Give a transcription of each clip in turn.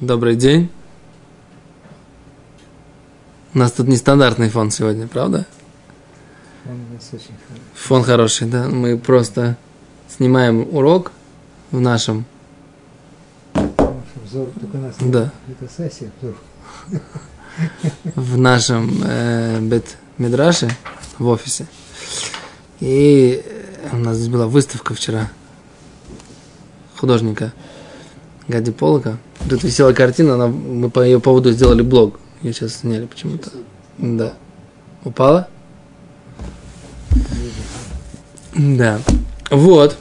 Добрый день. У нас тут нестандартный фон сегодня, правда? Он у нас очень хороший. Фон хороший, да. Мы просто снимаем урок в нашем. Наш обзор, только у нас Да. это сессия, в нашем э, бет Мидраше в офисе. И э, у нас здесь была выставка вчера художника Гади Полока. Тут висела картина, она, мы по ее поводу сделали блог. Ее сейчас сняли почему-то. Да. Упала? Да. Вот.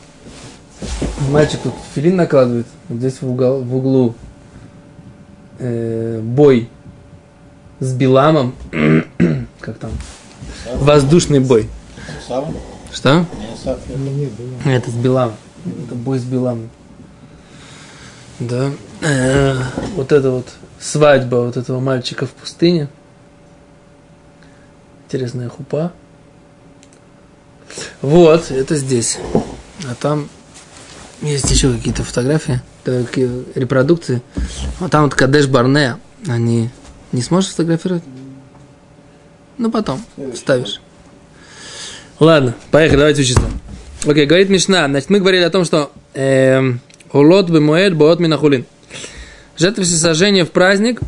Мальчик тут филин накладывает. Вот здесь в, угол, в углу э, бой с Биламом. как там? Воздушный бой. Что? Это с Биламом. Это бой с Биламом. Да. Э, Вот это вот свадьба вот этого мальчика в пустыне. Интересная хупа. Вот, это здесь. А там есть еще какие-то фотографии, такие репродукции. А там вот Кадеш Барне, они не сможешь фотографировать? Ну, потом ставишь. Ладно, поехали, давайте учиться. Окей, говорит Мишна. Значит, мы говорили о том, что эм, улот моет боот минахулин. Жертва всесожжения в праздник,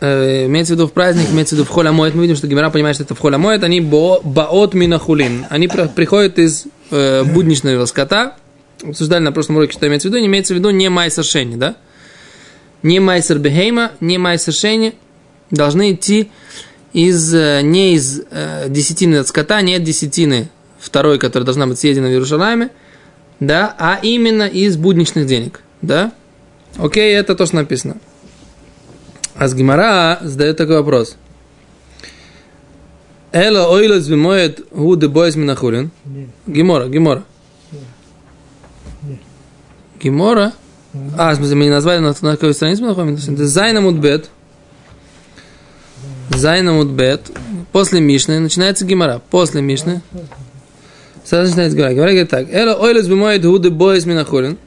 э, имеется в виду в праздник, имеется в виду в холя моет. Мы видим, что Гимера понимает, что это в холя моет. Они бо, баот минахулин. Они приходят из э, будничного скота. Обсуждали на прошлом уроке, что имеется в виду. Не имеется в виду не майсер шени, да? Не майсер бехейма, не майсер шени должны идти из, э, не из э, десятины от скота, не от десятины второй, которая должна быть съедена в Иерусалиме, да, а именно из будничных денег, да. Окей, это то, что написано. А с Гимара задает такой вопрос. Эло ойлос вимоет гу де бойс минахулин. Гимора, Гимора. Гимора. А, в смысле, мы не назвали, на, на какой странице мы находимся? Зайна Мудбет. Зайна Мудбет. После Мишны начинается Гимара. После Мишны. Сразу начинается Гимара. Гимара говорит так. Эло ойлес бимоет гу де бойс минахулин.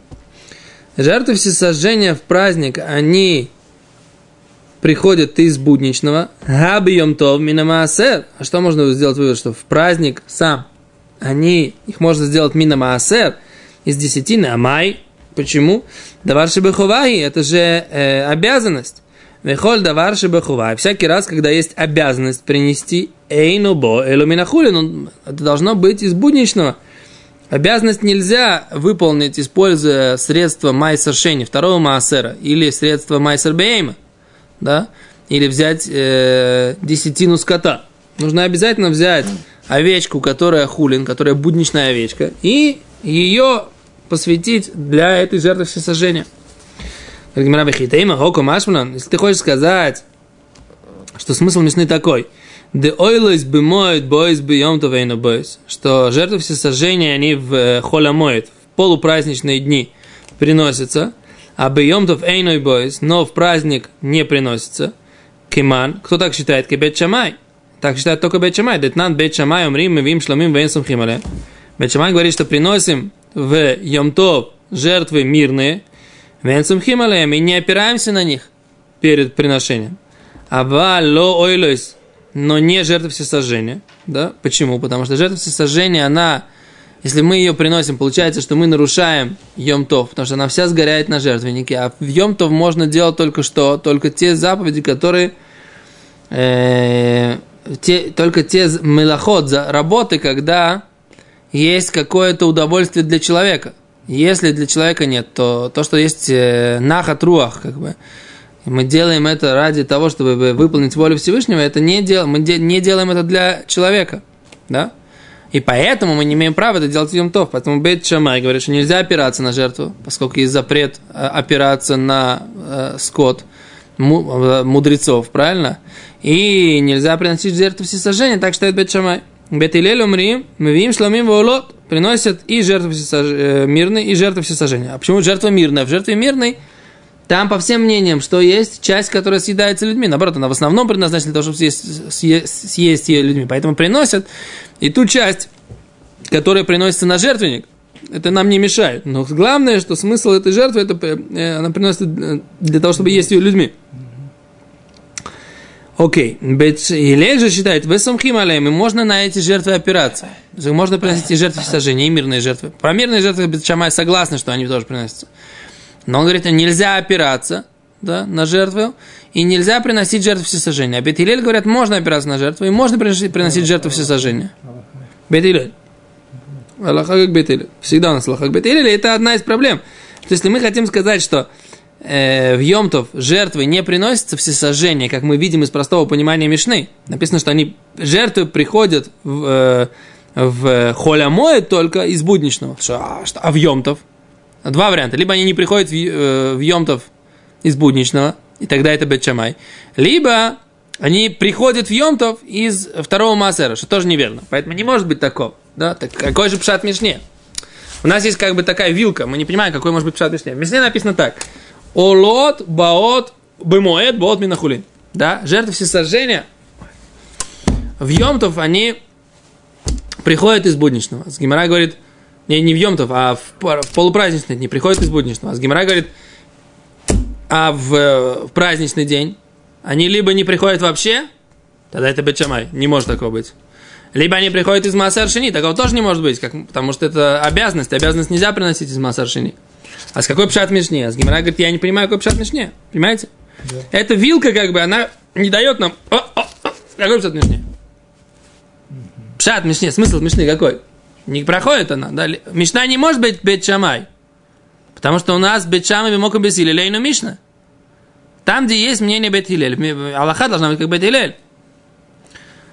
Жертвы всесожжения в праздник, они приходят из будничного. Габи йом тов минамаасер. А что можно сделать вывод, что в праздник сам они, их можно сделать минамаасер из десятины, а май. Почему? Давар шебеховаи, это же э, обязанность. Вехоль давар шебеховаи. Всякий раз, когда есть обязанность принести эйнубо элуминахулин, он- это должно быть из будничного. Обязанность нельзя выполнить, используя средства майсер шени, второго маасера, или средства майсер бейма, да, или взять э, десятину скота. Нужно обязательно взять овечку, которая хулин, которая будничная овечка, и ее посвятить для этой жертвы всесожжения. Говорит Гимара, «Вехитейма хоко машманан». Если ты хочешь сказать, что смысл Мишны такой, «Де ойлойс бемоет бойс бьем товейну бойс», что жертвы всесожжения, они в э, холя моет, в полупраздничные дни приносятся, а бьем тов эйной бойс, но в праздник не приносится. Киман, кто так считает? Кебет Шамай. Так считает только Бет Шамай. Детнан Бет Шамай, умрим, мы вим, шламим, вен сумхимале. Бет Шамай говорит, что приносим в Йомтов жертвы мирные, вен сумхимале, и не опираемся на них перед приношением. Ава ло ойлойс, но не жертва всесожжения. Да? Почему? Потому что жертва всесожжения, она, если мы ее приносим, получается, что мы нарушаем Йомтов, потому что она вся сгоряет на жертвеннике. А в Йомтов можно делать только что? Только те заповеди, которые э, те, только те мелоход, за работы, когда есть какое-то удовольствие для человека. Если для человека нет, то то, что есть э, нахат руах, как бы, мы делаем это ради того, чтобы выполнить волю Всевышнего, это не дел, мы де- не делаем это для человека, да? И поэтому мы не имеем права это делать в Йом-Тов. Поэтому Бейт Шамай говорит, что нельзя опираться на жертву, поскольку есть запрет э, опираться на э, скот э, мудрецов, правильно? И нельзя приносить жертву всесожжения, так считает Бет Шамай. Бет Илель умри, мы видим шломим волот, приносят и всесож- э, мирные, и жертвы всесожжения. А почему жертва мирная? В жертве мирной там, по всем мнениям, что есть часть, которая съедается людьми. Наоборот, она в основном предназначена для того, чтобы съесть, съесть, съесть ее людьми. Поэтому приносят и ту часть, которая приносится на жертвенник, это нам не мешает. Но главное, что смысл этой жертвы, это э, она приносит э, для того, чтобы есть ее людьми. Окей. Бет Илель же считает, вы алейм, и можно на эти жертвы опираться. Можно приносить и жертвы сожжения, и мирные жертвы. Про мирные жертвы Бет Шамай согласны, что они тоже приносятся. Но он говорит, нельзя опираться да, на жертву, и нельзя приносить жертву всесожжения. А Бет Илель говорят, можно опираться на жертву, и можно приносить, приносить жертву всесожжения. Бет Илель. Аллаха как Бет Илель. Всегда у нас Аллаха как Бет Илель, и это одна из проблем. То есть, если мы хотим сказать, что э, в Йомтов жертвы не приносятся все сожжения, как мы видим из простого понимания Мишны. Написано, что они жертвы приходят в, э, в холямое только из будничного. А, что, а в Йомтов? Два варианта. Либо они не приходят в, э, в Йомтов из будничного, и тогда это Бетчамай. Либо они приходят в Йомтов из второго Массера, что тоже неверно. Поэтому не может быть такого. Да? Так какой же пшат Мишне? У нас есть как бы такая вилка, мы не понимаем, какой может быть пшат Мишне. В Мишне написано так. Олот, баот, бемоэд, баот минахулин. Да, жертвы всесожжения в Йомтов они приходят из будничного. С Гимара говорит, не, не в Йомтов, а в, в полупраздничный день приходят из будничного. С Гимара говорит, а в, в праздничный день они либо не приходят вообще, тогда это Бетчамай, не может такого быть. Либо они приходят из Маасар Шини, такого тоже не может быть, как, потому что это обязанность, обязанность нельзя приносить из Маасар Шини. А с какой пшат Мишне? А с Гимара говорит, я не понимаю, какой пшат Мишне. Понимаете? Да. Эта вилка, как бы, она не дает нам... О, о, о, какой пшат Мишне? Пшат Мишне, смысл Мишны какой? Не проходит она. Да? Мишна не может быть Бет Шамай. Потому что у нас Бет Шамай Бемока Бесили Лейну Мишна. Там, где есть мнение Бет Хилель. Аллаха должна быть как Бет Хилель.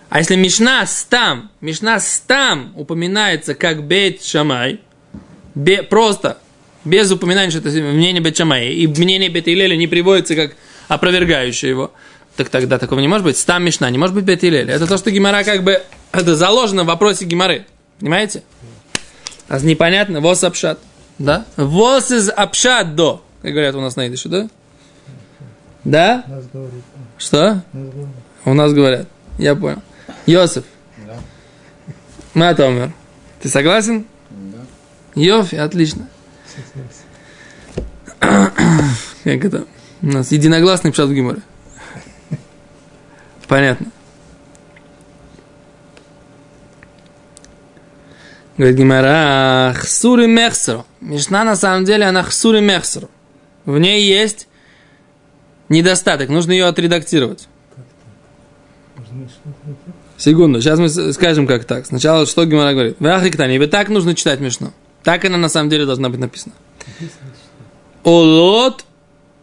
А если Мишна стам, Мишна стам упоминается как Бет Шамай, бе, просто без упоминания, что это мнение Бетчамая, и мнение Бет Илеля не приводится как опровергающее его, так тогда такого не может быть. Стам Мишна, не может быть Бет Илеля. Это то, что Гимара как бы, это заложено в вопросе Гимары. Понимаете? А непонятно, вос апшат. Да? Вос из апшат до. Как говорят у нас на идыше, да? Да? Что? У нас говорят. Я понял. Йосиф. Да. Матомер. Ты согласен? Да. Йофи, отлично. Как это? У нас единогласный пшат в Гиморе. Понятно. Говорит Гимара, хсури мехсеру. Мишна на самом деле она хсури мехсеру. В ней есть недостаток, нужно ее отредактировать. Секунду, сейчас мы скажем, как так. Сначала, что Гимара говорит. В Ахриктане, и так нужно читать Мишну. Так она на самом деле должна быть написана. Олот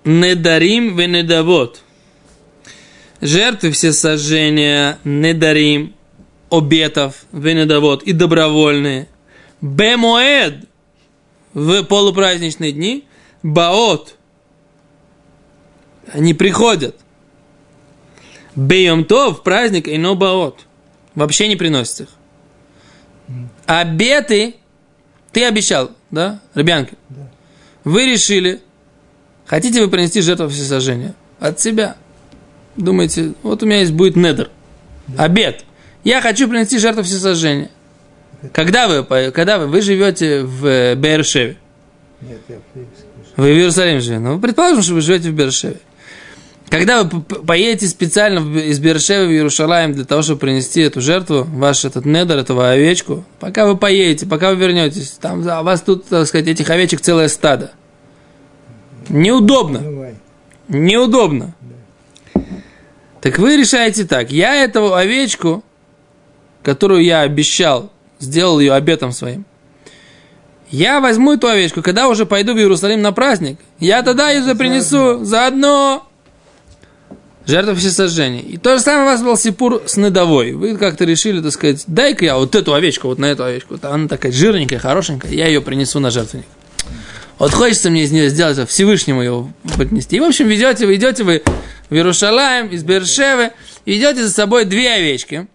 недарим венедавот. Жертвы все сожжения, недарим, обетов, венедавот и добровольные. Бемоэд в полупраздничные дни. Баот. Они приходят. Бейом то в праздник и но баот. Вообще не приносят их. Обеты ты обещал, да, ребянки? Да. Вы решили, хотите вы принести жертву всесожжения? От себя. Думаете, вот у меня есть будет недер. Да. Обед. Я хочу принести жертву всесожжения. Когда вы, когда вы, вы живете в э, Бершеве? Нет, я в Вы в Иерусалиме живете. Ну, предположим, что вы живете в Бершеве. Когда вы поедете специально из Бершева в Иерушалаем для того, чтобы принести эту жертву, ваш этот недер, этого овечку, пока вы поедете, пока вы вернетесь, там у вас тут, так сказать, этих овечек целое стадо. Неудобно. Неудобно. Так вы решаете так, я эту овечку, которую я обещал, сделал ее обетом своим, я возьму эту овечку, когда уже пойду в Иерусалим на праздник, я тогда ее принесу заодно жертва всесожжения. И то же самое у вас был сипур с недовой. Вы как-то решили, так сказать, дай-ка я вот эту овечку, вот на эту овечку. Вот она такая жирненькая, хорошенькая, я ее принесу на жертвенник. Вот хочется мне из нее сделать, Всевышнему ее поднести. И, в общем, ведете вы, идете вы в Иерушалаем, из Бершевы, идете за собой две овечки.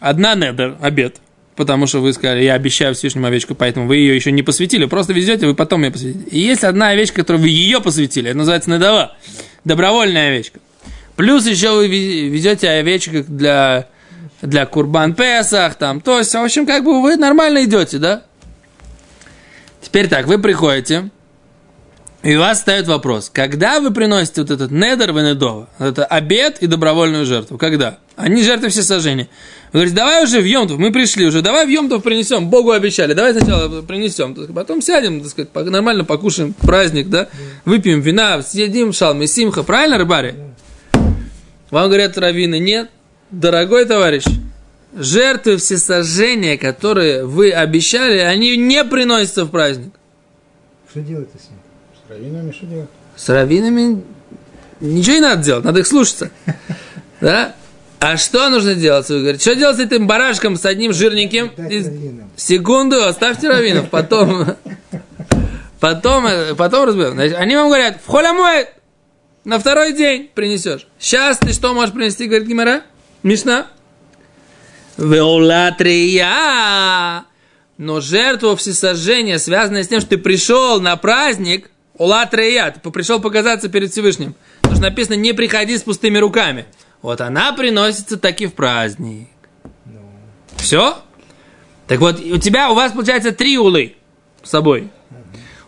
Одна недер, обед, потому что вы сказали, я обещаю Всевышнему овечку, поэтому вы ее еще не посвятили, просто везете, вы потом ее посвятите. И есть одна овечка, которую вы ее посвятили, это называется недова, добровольная овечка. Плюс еще вы везете овечек для, для Курбан Песах, там, то есть, в общем, как бы вы нормально идете, да? Теперь так, вы приходите, и у вас встает вопрос, когда вы приносите вот этот недер венедова, это обед и добровольную жертву, когда? Они жертвы все сожжения. Вы говорите, давай уже в Йомтов, мы пришли уже, давай в Йомтов принесем, Богу обещали, давай сначала принесем, потом сядем, так сказать, нормально покушаем праздник, да, выпьем вина, съедим шалмы, симха, правильно, рыбари? Вам говорят раввины, нет, дорогой товарищ, жертвы всесожжения, которые вы обещали, они не приносятся в праздник. Что делать-то с ним? С раввинами что делать? С раввинами ничего не надо делать, надо их слушаться. Да? А что нужно делать? Вы говорите, что делать с этим барашком, с одним жирненьким? Секунду, оставьте раввинов, потом, потом, потом разберем. Значит, они вам говорят, в холямой на второй день принесешь. Сейчас ты что можешь принести, говорит Гимара? Мишна? Веолатрия. Но жертву всесожжения, связанная с тем, что ты пришел на праздник, Улатрия, ты пришел показаться перед Всевышним. Потому что написано, не приходи с пустыми руками. Вот она приносится таки в праздник. Ну, Все? Так вот, у тебя, у вас получается три улы с собой.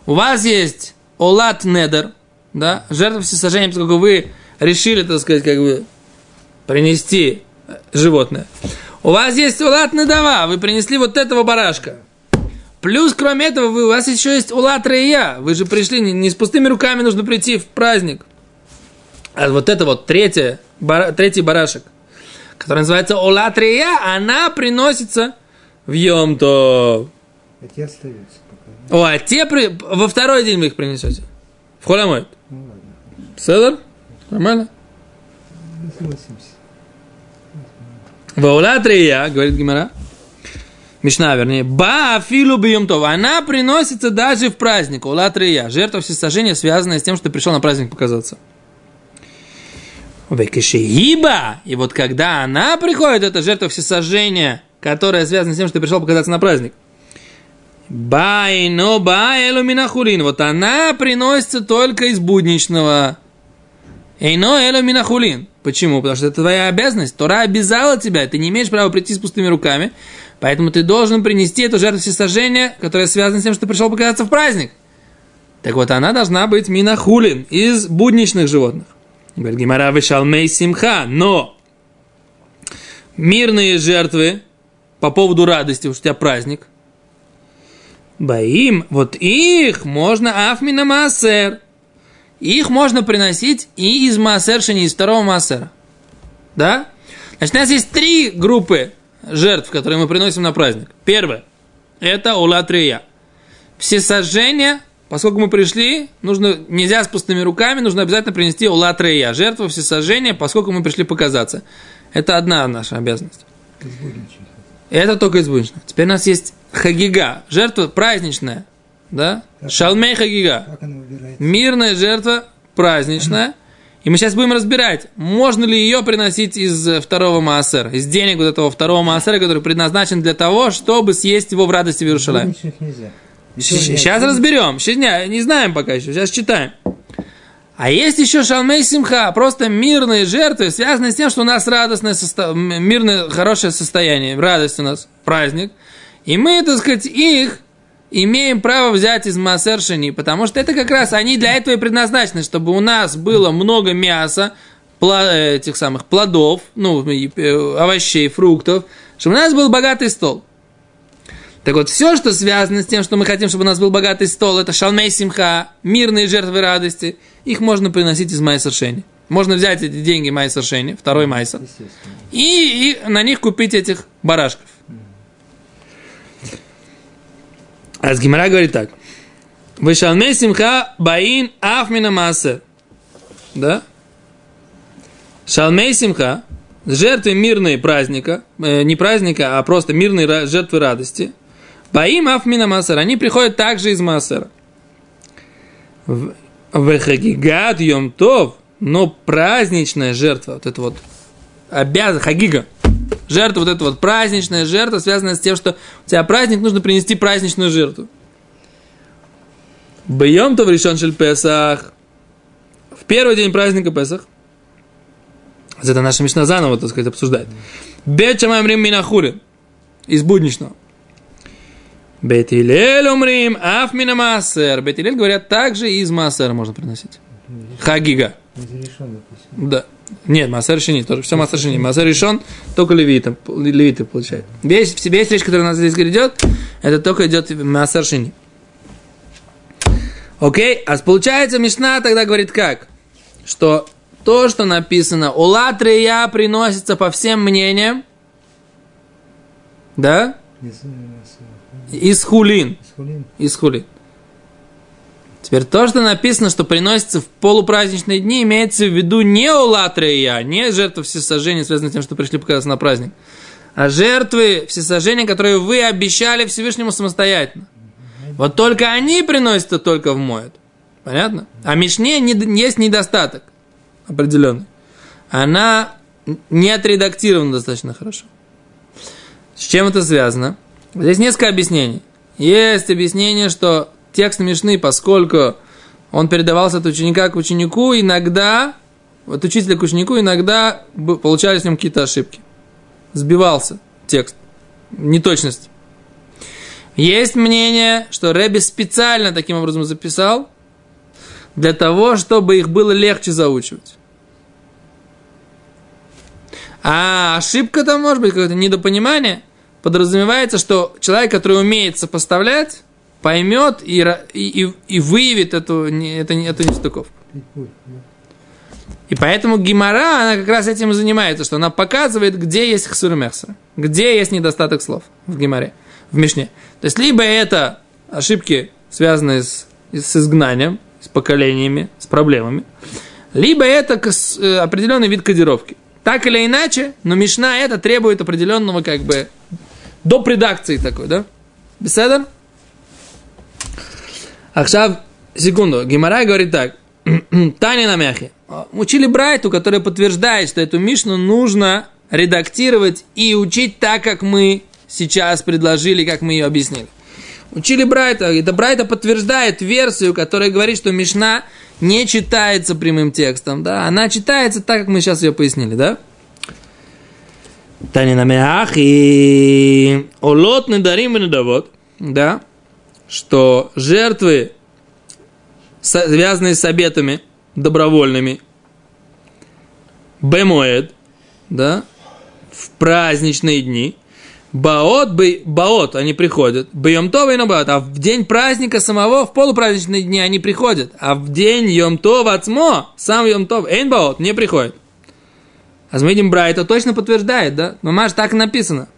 У вас есть олат недер, да, жертва всесожжения, поскольку вы решили, так сказать, как бы принести э, животное. У вас есть улат недава, вы принесли вот этого барашка. Плюс, кроме этого, вы, у вас еще есть улат рея. Вы же пришли, не, не с пустыми руками нужно прийти в праздник. А вот это вот третье, бара- третий барашек, который называется улат рея, она приносится в Йом-То. а те остаются пока. О, а те при- во второй день вы их принесете. В холямой. Ладно, Седер? Нормально? Ваулатрия, говорит Гимара. Мишна, вернее. Ба филу бьемтов. Она приносится даже в праздник. Улатрия. Жертва всесожжения, связанная с тем, что ты пришел на праздник показаться. Векешеиба. И вот когда она приходит, это жертва всесожжения, которая связана с тем, что ты пришел показаться на праздник. Байно баэлу минахулин. Вот она приносится только из будничного. Эйно эло минахулин. Почему? Потому что это твоя обязанность. Тора обязала тебя. Ты не имеешь права прийти с пустыми руками. Поэтому ты должен принести эту жертву всесожжения, которая связана с тем, что ты пришел показаться в праздник. Так вот, она должна быть минахулин из будничных животных. Говорит Гимара вишалмей симха. Но мирные жертвы по поводу радости, уж у тебя праздник. Баим, вот их можно афмина маасер. Их можно приносить и из маасер, не из второго маасера. Да? Значит, у нас есть три группы жертв, которые мы приносим на праздник. Первое – это улатрия. Все сожжения, поскольку мы пришли, нужно, нельзя с пустыми руками, нужно обязательно принести улатрия. Жертву все сожжения, поскольку мы пришли показаться. Это одна наша обязанность. Это только из будничного. Теперь у нас есть хагига, жертва праздничная. Да? Как- Шалмей хагига. Как? Мирная жертва праздничная. И мы сейчас будем разбирать, можно ли ее приносить из э, второго маасера, из денег вот этого второго маасера, который предназначен для того, чтобы съесть его в радости в Иерушалайме. Сейчас разберем. Щас не, не знаем пока еще. Сейчас читаем. А есть еще шалмей симха, просто мирные жертвы, связанные с тем, что у нас радостное, состо... мирное, хорошее состояние, радость у нас, праздник. И мы, так сказать, их имеем право взять из массершини, потому что это как раз они для этого и предназначены, чтобы у нас было много мяса, э, этих самых плодов, ну, э, овощей, фруктов, чтобы у нас был богатый стол. Так вот, все, что связано с тем, что мы хотим, чтобы у нас был богатый стол, это шалмей симха, мирные жертвы радости, их можно приносить из майсершени. Можно взять эти деньги майсершени, второй майсер, и, и на них купить этих барашков. А с Гимара говорит так. Вышалмей симха баин афмина маасер. Да? Шалмей симха, жертвы мирные праздника, э, не праздника, а просто мирные жертвы радости. Баим афмина маасер, они приходят также из маасера. В в хагигат йом тов, но праздничная жертва, вот это вот обязан, хагига, жертва, вот эта вот праздничная жертва, связанная с тем, что у тебя праздник, нужно принести праздничную жертву. Бьем то в решен Песах. В первый день праздника Песах. Это наша Мишна заново, так сказать, обсуждает. Бет шамаем рим минахули. Из будничного. Бетилель умрим, афмина массер. Бетилель говорят, также из массера можно приносить. Хагига. Да. Нет, массер шини, тоже все массер шини. Массер решен, только левиты, левиты получают. Весь, весь речь, которая у нас здесь идет, это только идет массер шини. Окей, а получается Мишна тогда говорит как? Что то, что написано «Улатрия» приносится по всем мнениям, да, Из, э, из хулин, с хулин. из хулин. Теперь то, что написано, что приносится в полупраздничные дни, имеется в виду не улатрия, не жертвы всесожжения, связанные с тем, что пришли показаться на праздник, а жертвы всесожжения, которые вы обещали Всевышнему самостоятельно. Вот только они приносятся только в моет. Понятно? А Мишне не- есть недостаток определенный. Она не отредактирована достаточно хорошо. С чем это связано? Здесь несколько объяснений. Есть объяснение, что текст Мишны, поскольку он передавался от ученика к ученику, иногда, от учителя к ученику, иногда получались в нем какие-то ошибки. Сбивался текст. Неточность. Есть мнение, что Рэби специально таким образом записал, для того, чтобы их было легче заучивать. А ошибка там может быть какое-то недопонимание. Подразумевается, что человек, который умеет сопоставлять, поймет и, и, и- выявит эту, не- эту нестыковку. И поэтому Гимара, она как раз этим и занимается, что она показывает, где есть хсурмехса, где есть недостаток слов в Гимаре, в Мишне. То есть, либо это ошибки, связанные с, с изгнанием, с поколениями, с проблемами, либо это э, определенный вид кодировки. Так или иначе, но Мишна это требует определенного как бы до редакции такой, да? Беседа? Ахшав, секунду, Гимара говорит так. Таня на мяхе. Учили Брайту, который подтверждает, что эту Мишну нужно редактировать и учить так, как мы сейчас предложили, как мы ее объяснили. Учили Брайта, это Брайта подтверждает версию, которая говорит, что Мишна не читается прямым текстом, да, она читается так, как мы сейчас ее пояснили, да? Таня на мяхе. Олот недарим и недовод, да, что жертвы, связанные с обетами добровольными, бемоэд, да, в праздничные дни, баот, бы, баот, они приходят, бьемтова и набаот, а в день праздника самого, в полупраздничные дни они приходят, а в день йомтова ацмо, сам йомтов, эйн баот, не приходит. А видим, Брайта точно подтверждает, да? Мамаш так написано.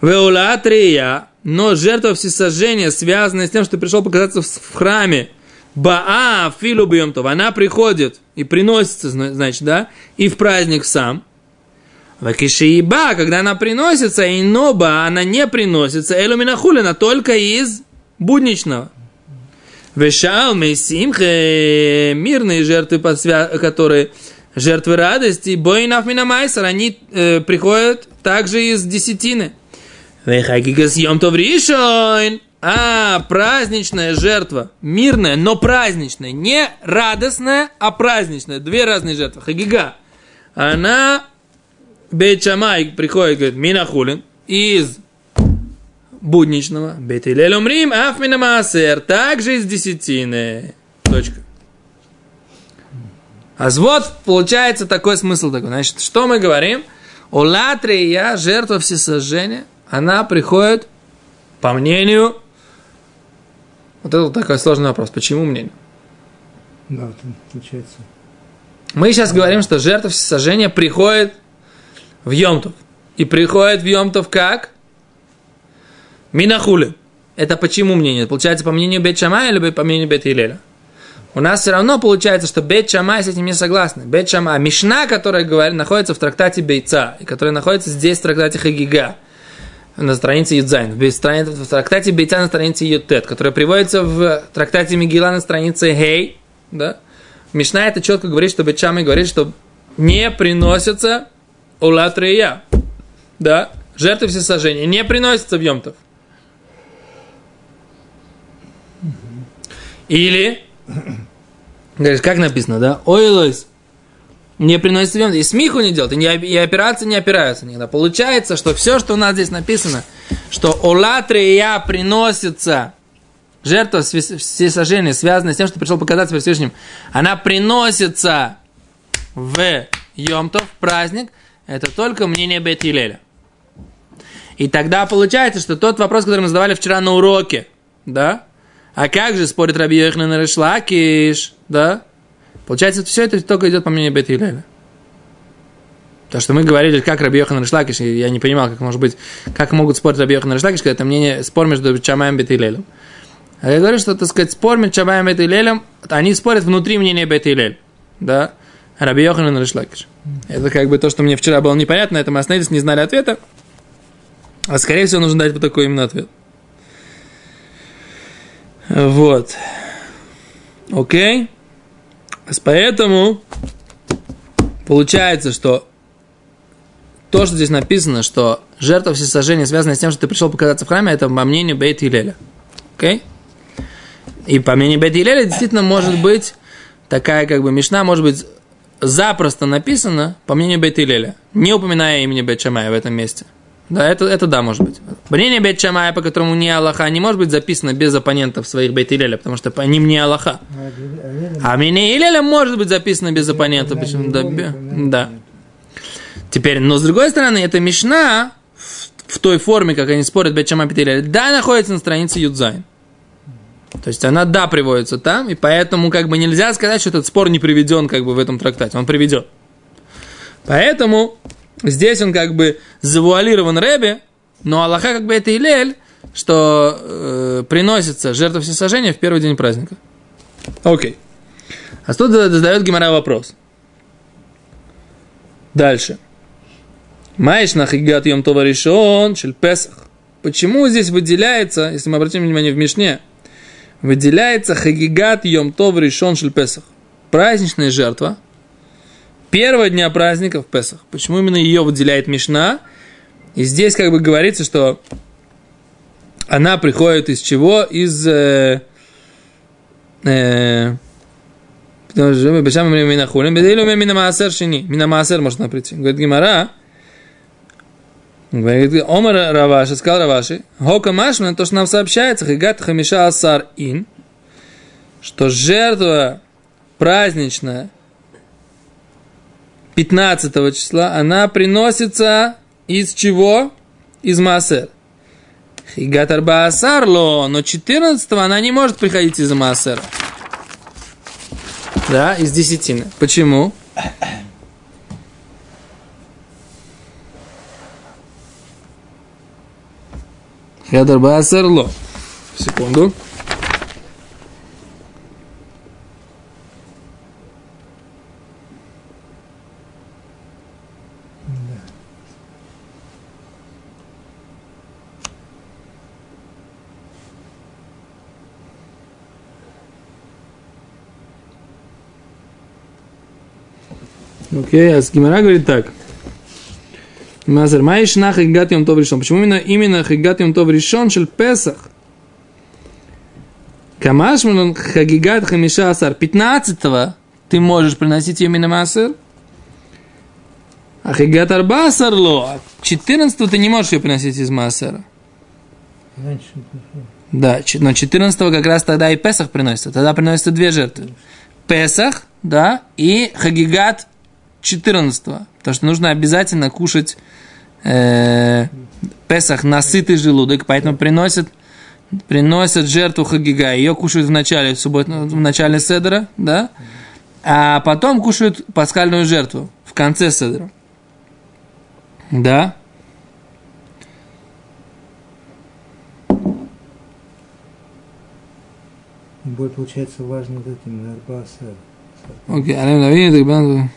Веулатрия, но жертва всесожжения, связанная с тем, что пришел показаться в, храме, Баа филу бьемтов, она приходит и приносится, зна- значит, да, и в праздник сам. Вакишииба, когда она приносится, и ноба, она не приносится, элуминахулина, только из будничного. Вешал симхе, мирные жертвы, которые жертвы радости, бойнав минамайсер, они э, приходят также из десятины. А, праздничная жертва. Мирная, но праздничная. Не радостная, а праздничная. Две разные жертвы. Хагига. Она, Бейт Шамай приходит, говорит, Минахулин, из будничного. Бейт Илель умрим, аф минамасер. Также из десятины. Точка. А вот получается такой смысл такой. Значит, что мы говорим? Улатрия, жертва всесожжения, она приходит, по мнению, вот это вот такой сложный вопрос. Почему мнению? Да, получается. Мы сейчас говорим, что жертва всесожжения приходит в Йомтов. И приходит в Йомтов как? Минахули. Это почему мнение? Получается, по мнению Бет Шамая или по мнению Бет Илеля? У нас все равно получается, что Бет Шамай с этим не согласны. Бет Шамай, Мишна, которая говорит, находится в трактате Бейца, и которая находится здесь в трактате Хагига, на странице Юдзайн, в, трактате Бейца на странице Ютет, которая приводится в трактате Мигила на странице Хей, да? Мишна это четко говорит, что Бет Шамай говорит, что не приносятся улатрия, да? Жертвы всесожжения не приносятся в Йомтов. Или, говоришь, как написано, да? Ойлойс не приносится в Йомтов. И смеху не делают, и, не, и операции не опираются никогда. Получается, что все, что у нас здесь написано, что олатрия приносится, жертва всесожжения, связанная с тем, что пришел показаться перед Всевышним, она приносится в Йомтов, праздник, это только мнение Бет Илеля. И тогда получается, что тот вопрос, который мы задавали вчера на уроке, да, а как же спорит Раби Йохнан Решлакиш, да, получается, все это только идет по мнению Бет Илеля. То, что мы говорили, как Раби Йохан Решлакиш, я не понимал, как может быть, как могут спорить Раби Йохан Решлакиш, когда это мнение, спор между Чамаем Бет А я говорю, что, так сказать, спор между Чамаем Бет они спорят внутри мнения Бет Да? Раби Йохан Решлакиш. Это как бы то, что мне вчера было непонятно, это мы остановились, не знали ответа. А скорее всего нужно дать вот такой именно ответ. Вот. Окей. Поэтому получается, что то, что здесь написано, что жертва всесожжения связана с тем, что ты пришел показаться в храме, это по мнению Бейт Илеля. Окей? И по мнению Бейт Илеля действительно может быть такая как бы мешна, может быть запросто написана по мнению Бейт Илеля, не упоминая имени Бейт Шамая в этом месте. Да, это, это да, может быть. Мнение Бейт Шамая, по которому не Аллаха, не может быть записано без оппонентов своих Илеля, потому что по ним не Аллаха. А мнение Илеля может быть записано без оппонентов. Почему? Да, да. Теперь, но с другой стороны, эта Мишна в, в той форме, как они спорят Бетчама Петеля, да, находится на странице Юдзайн. То есть она да приводится там, и поэтому как бы нельзя сказать, что этот спор не приведен как бы в этом трактате. Он приведен. Поэтому здесь он как бы завуалирован Рэбе, но Аллаха как бы это Илель, что э, приносится жертва всесожжения в первый день праздника. Окей. А тут задает Гимара вопрос. Дальше. Маиш на хигат йом това решен шель Песах. Почему здесь выделяется, если мы обратим внимание в Мишне, выделяется хагигат йом тов решен шель Песах. Праздничная жертва первого дня праздника в Песах. Почему именно ее выделяет Мишна? И здесь как бы говорится, что она приходит из чего? Из э, э, Бешам Минахулин, Беделю Минамаасер Шини. Минамаасер можно прийти. Говорит Гимара, Говорит, Омар Раваши, сказал Раваши, Хока Машман, то, что нам сообщается, Хигат Хамиша Асар Ин, что жертва праздничная 15 числа, она приносится из чего? Из Маасер. Хигат Арба Асарло, но 14 она не может приходить из Маасера. Да, из десятины. Почему? Хедер Басер Ло. Секунду. Окей, а Гимара говорит так. Мазер, маиш на хагигат йом тов решен. Почему именно, именно хагигат йом тов решен шел Песах? Камаш мон хагигат хамиша асар. 15 ты можешь приносить именно масер. А хагигат арба асар ло. 14 ты не можешь ее приносить из масера. Да, но 14 как раз тогда и Песах приносится. Тогда приносятся две жертвы. Песах, да, и Хагигат 14 Потому что нужно обязательно кушать э, Песах на сытый желудок, поэтому приносят, приносят жертву Хагига. Ее кушают в начале, в, суббот, в начале Седера, да? А потом кушают пасхальную жертву в конце Седера. Да? Бой получается важно вот этим Арбаса. Окей, Алем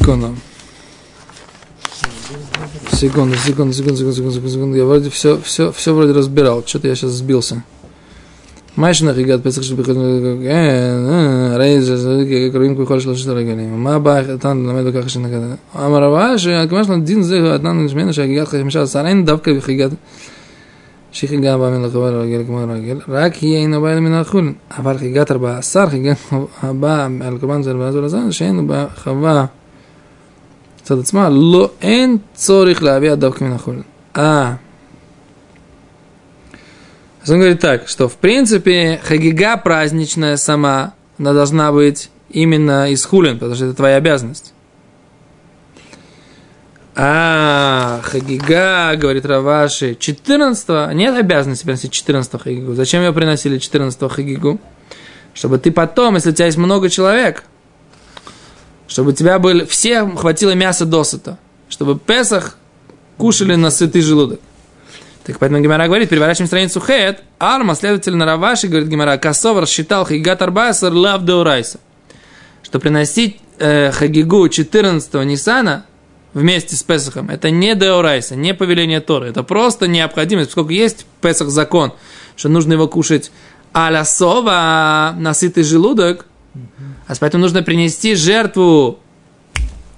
Давид, Игбан. Секунду. Секунду, секунду, секунду, секунду, секунду, секунду. Я вроде все, все, все вроде разбирал. Что-то я сейчас сбился. מה נחגת פסח של בכלל, הרי זה קוראים ככל שלושת הרגלים. מה הבא, אתה ללמד בכך שנגד. אמר רבה, שהכיוון של הדין זה, אתנן נשמענו שהגיגת חמישה עשר, אין דווקא בחגיגת שחגיגה הבאה מן החובה לרגל כמו רגיל, רק היא אינו באה מן החולין. אבל חגיגת ארבעה עשר, חגיגה הבאה על קורבן זה לבעזור לזן, שאין בחווה מצד עצמה, לא, אין צורך להביא דווקא מן החולין. А. Он говорит так, что в принципе хагига праздничная сама, она должна быть именно из хулин, потому что это твоя обязанность. А, Хагига, говорит Раваши, 14 нет обязанности приносить 14 Хагигу. Зачем ее приносили 14 Хагигу? Чтобы ты потом, если у тебя есть много человек, чтобы у тебя были, всем хватило мяса досыта, чтобы Песах кушали на сытый желудок. Так поэтому Гимара говорит, переворачиваем страницу Хет, Арма, следовательно, Раваши, говорит Гимара, Косов рассчитал Хагигат Арбайсер лав деурайса. Что приносить э, Хагигу 14 Нисана вместе с Песахом. Это не деорайса, не повеление Торы. Это просто необходимость, поскольку есть Песах закон, что нужно его кушать а-ля сова, насытый желудок, а поэтому нужно принести жертву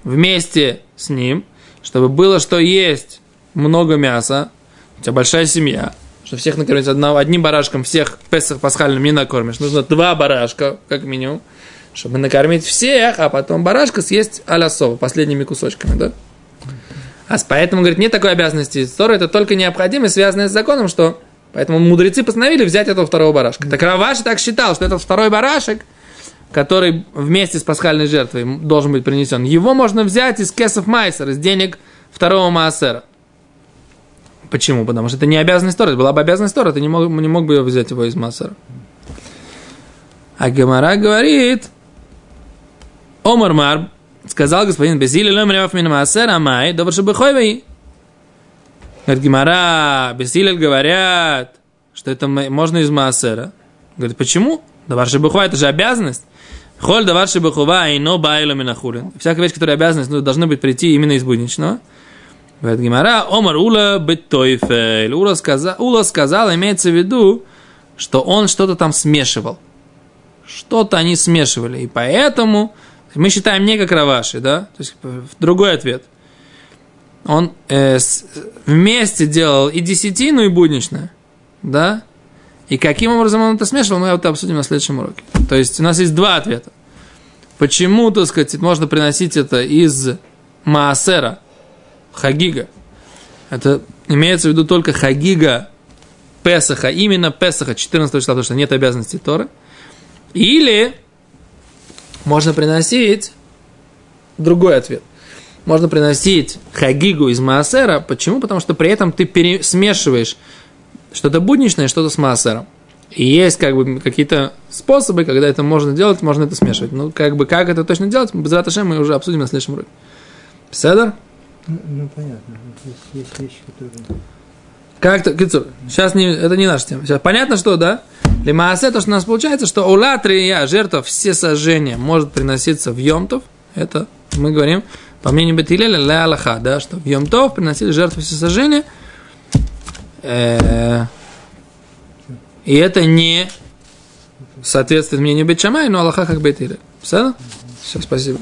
вместе с ним, чтобы было что есть много мяса, у тебя большая семья, что всех накормить одного, одним барашком, всех Песах пасхальным не накормишь. Нужно два барашка, как минимум чтобы накормить всех, а потом барашка съесть а сова, последними кусочками, да? А поэтому, говорит, нет такой обязанности. Тора это только необходимость, связанная с законом, что... Поэтому мудрецы постановили взять этого второго барашка. Так Раваши так считал, что этот второй барашек, который вместе с пасхальной жертвой должен быть принесен, его можно взять из кесов майсера, из денег второго маасера. Почему? Потому что это не обязанность Тора. Была бы обязанность Тора, ты не мог, не мог бы взять его из маасера. А Гемара говорит, Омар Мар, сказал господин Безили, лем рев мин маасер амай, добр шабыхойвей. Говорит, Гимара, Безилель говорят, что это можно из маасера. Говорит, почему? Давар шабыхва, это же обязанность. Холь давар шабыхува, и но байла минахулин. Всякая вещь, которая обязанность, ну, должна быть прийти именно из будничного. Говорит Гимара, Омар Ула бетойфель. Ула сказал, Ула сказал, имеется в виду, что он что-то там смешивал. Что-то они смешивали. И поэтому мы считаем не как Раваши, да? То есть другой ответ. Он э, с, вместе делал и десятину, и будничное, да? И каким образом он это смешивал, мы это обсудим на следующем уроке. То есть у нас есть два ответа. Почему, так сказать, можно приносить это из Маасера, Хагига? Это имеется в виду только Хагига Песаха, именно Песаха 14 числа, потому что нет обязанности Торы. Или можно приносить другой ответ. Можно приносить хагигу из маасера. Почему? Потому что при этом ты пере- смешиваешь что-то будничное, что-то с маасером. И есть как бы какие-то способы, когда это можно делать, можно это смешивать. Ну, как бы, как это точно делать, без раташем мы уже обсудим на следующем уроке. Седер? Ну, ну, понятно. Есть, есть вещи, которые... Как-то, сейчас не, это не наша тема. Сейчас понятно, что, да? Лимаасе, то, что у нас получается, что улатрия, жертва, все сожжения может приноситься в Йомтов. Это мы говорим, по мнению Бетилеля, ля да, что в Йомтов приносили жертву все сожжения. Э, и это не соответствует мнению Бетшамай, но Аллаха как Бетилель. Все? Все, спасибо.